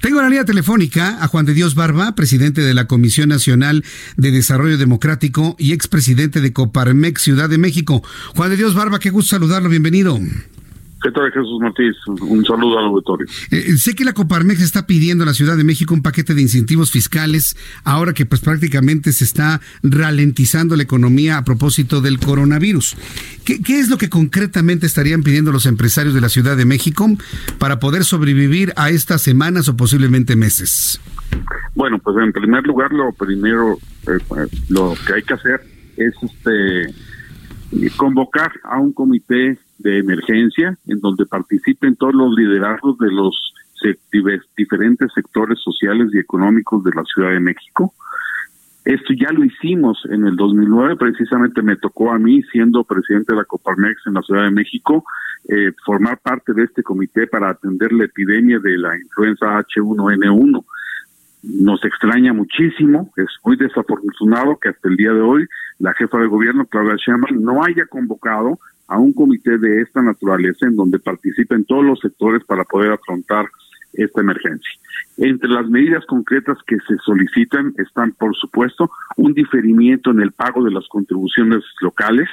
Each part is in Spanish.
Tengo en la línea telefónica a Juan de Dios Barba, presidente de la Comisión Nacional de Desarrollo Democrático y expresidente de Coparmex Ciudad de México. Juan de Dios Barba, qué gusto saludarlo, bienvenido. ¿Qué tal, Jesús Martínez? Un saludo al auditorio. Eh, sé que la Coparmex está pidiendo a la Ciudad de México un paquete de incentivos fiscales ahora que pues prácticamente se está ralentizando la economía a propósito del coronavirus. ¿Qué, ¿Qué, es lo que concretamente estarían pidiendo los empresarios de la Ciudad de México para poder sobrevivir a estas semanas o posiblemente meses? Bueno, pues en primer lugar, lo primero, eh, lo que hay que hacer es este convocar a un comité de emergencia en donde participen todos los liderazgos de los diferentes sectores sociales y económicos de la Ciudad de México. Esto ya lo hicimos en el 2009, precisamente me tocó a mí, siendo presidente de la Coparmex en la Ciudad de México, eh, formar parte de este comité para atender la epidemia de la influenza H1N1. Nos extraña muchísimo, es muy desafortunado que hasta el día de hoy la jefa de gobierno, Claudia Sheinbaum, no haya convocado a un comité de esta naturaleza en donde participen todos los sectores para poder afrontar esta emergencia. Entre las medidas concretas que se solicitan están, por supuesto, un diferimiento en el pago de las contribuciones locales,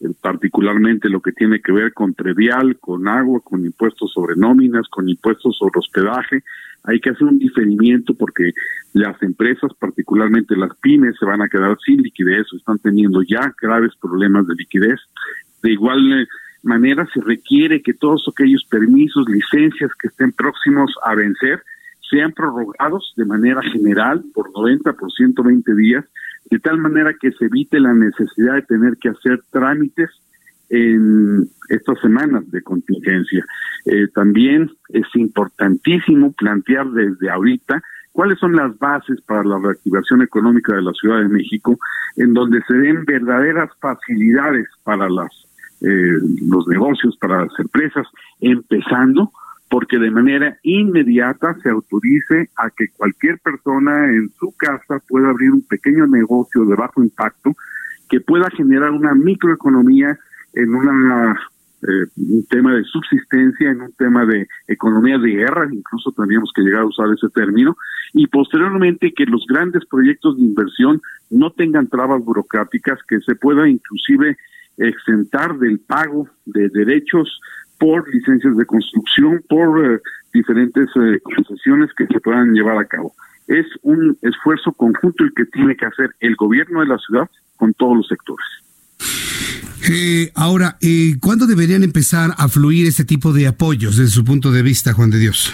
eh, particularmente lo que tiene que ver con previal, con agua, con impuestos sobre nóminas, con impuestos sobre hospedaje. Hay que hacer un diferimiento porque las empresas, particularmente las pymes, se van a quedar sin liquidez o están teniendo ya graves problemas de liquidez. De igual eh, manera, se requiere que todos aquellos permisos, licencias que estén próximos a vencer, sean prorrogados de manera general por 90, por 120 días, de tal manera que se evite la necesidad de tener que hacer trámites en estas semanas de contingencia. Eh, también es importantísimo plantear desde ahorita cuáles son las bases para la reactivación económica de la Ciudad de México, en donde se den verdaderas facilidades para las eh, los negocios, para las empresas, empezando porque de manera inmediata se autorice a que cualquier persona en su casa pueda abrir un pequeño negocio de bajo impacto que pueda generar una microeconomía en una eh, un tema de subsistencia, en un tema de economía de guerra, incluso tendríamos que llegar a usar ese término, y posteriormente que los grandes proyectos de inversión no tengan trabas burocráticas, que se pueda inclusive exentar del pago de derechos por licencias de construcción, por eh, diferentes eh, concesiones que se puedan llevar a cabo. Es un esfuerzo conjunto el que tiene que hacer el gobierno de la ciudad con todos los sectores. Eh, ahora, eh, ¿cuándo deberían empezar a fluir este tipo de apoyos desde su punto de vista, Juan de Dios?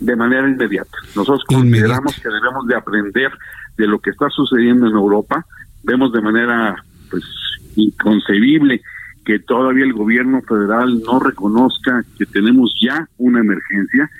De manera inmediata. Nosotros consideramos que debemos de aprender de lo que está sucediendo en Europa. Vemos de manera pues inconcebible que todavía el gobierno federal no reconozca que tenemos ya una emergencia.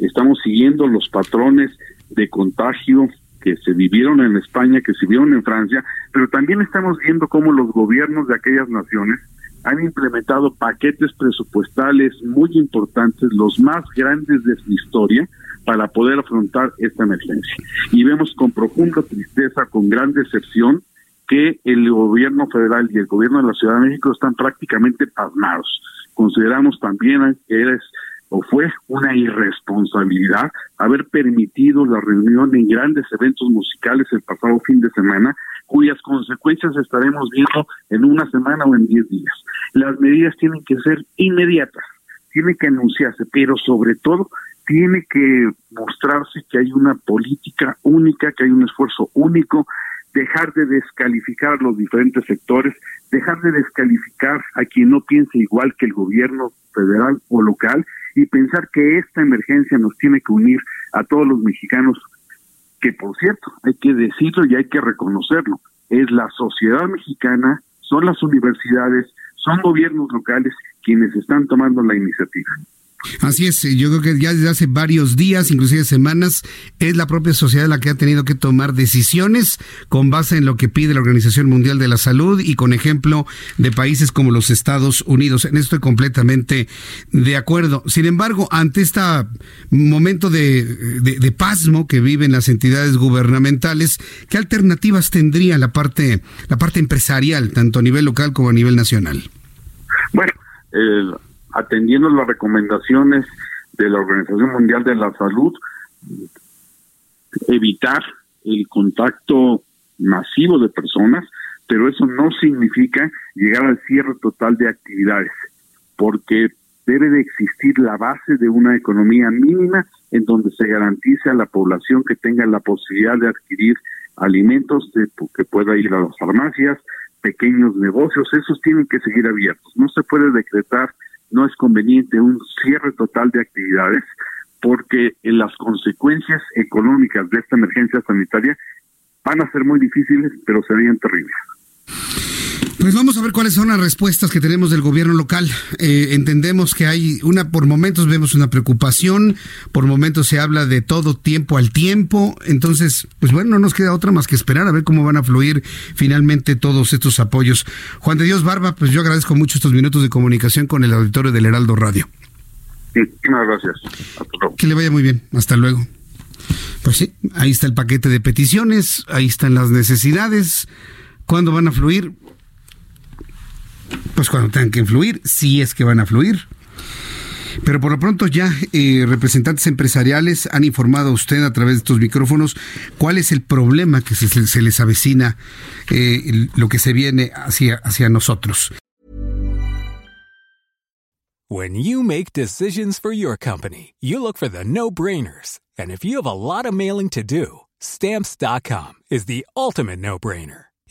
Estamos siguiendo los patrones de contagio que se vivieron en España, que se vieron en Francia, pero también estamos viendo cómo los gobiernos de aquellas naciones han implementado paquetes presupuestales muy importantes, los más grandes de su historia, para poder afrontar esta emergencia. Y vemos con profunda tristeza, con gran decepción, que el gobierno federal y el gobierno de la Ciudad de México están prácticamente pasmados. Consideramos también que es o fue una irresponsabilidad haber permitido la reunión en grandes eventos musicales el pasado fin de semana, cuyas consecuencias estaremos viendo en una semana o en diez días. Las medidas tienen que ser inmediatas, tienen que anunciarse, pero sobre todo tiene que mostrarse que hay una política única, que hay un esfuerzo único, dejar de descalificar los diferentes sectores, dejar de descalificar a quien no piense igual que el gobierno federal o local y pensar que esta emergencia nos tiene que unir a todos los mexicanos, que por cierto, hay que decirlo y hay que reconocerlo, es la sociedad mexicana, son las universidades, son gobiernos locales quienes están tomando la iniciativa. Así es, yo creo que ya desde hace varios días, inclusive semanas, es la propia sociedad la que ha tenido que tomar decisiones con base en lo que pide la Organización Mundial de la Salud y con ejemplo de países como los Estados Unidos. En esto estoy completamente de acuerdo. Sin embargo, ante este momento de, de pasmo que viven las entidades gubernamentales, ¿qué alternativas tendría la parte, la parte empresarial, tanto a nivel local como a nivel nacional? Bueno, el atendiendo las recomendaciones de la Organización Mundial de la Salud, evitar el contacto masivo de personas, pero eso no significa llegar al cierre total de actividades, porque debe de existir la base de una economía mínima en donde se garantice a la población que tenga la posibilidad de adquirir alimentos, de, que pueda ir a las farmacias, pequeños negocios, esos tienen que seguir abiertos. No se puede decretar no es conveniente un cierre total de actividades porque las consecuencias económicas de esta emergencia sanitaria van a ser muy difíciles, pero serían terribles. Pues vamos a ver cuáles son las respuestas que tenemos del gobierno local. Eh, entendemos que hay una, por momentos vemos una preocupación, por momentos se habla de todo tiempo al tiempo. Entonces, pues bueno, no nos queda otra más que esperar a ver cómo van a fluir finalmente todos estos apoyos. Juan de Dios Barba, pues yo agradezco mucho estos minutos de comunicación con el auditorio del Heraldo Radio. muchas gracias. Que le vaya muy bien. Hasta luego. Pues sí, ahí está el paquete de peticiones, ahí están las necesidades. ¿Cuándo van a fluir? Pues cuando tengan que influir, si es que van a fluir. Pero por lo pronto ya eh, representantes empresariales han informado a usted a través de estos micrófonos cuál es el problema que se, les avecina, eh, lo que se viene hacia, hacia nosotros. When you make decisions for your company, you look for the no-brainers. And if you have a lot of mailing to do, stamps.com is the ultimate no-brainer.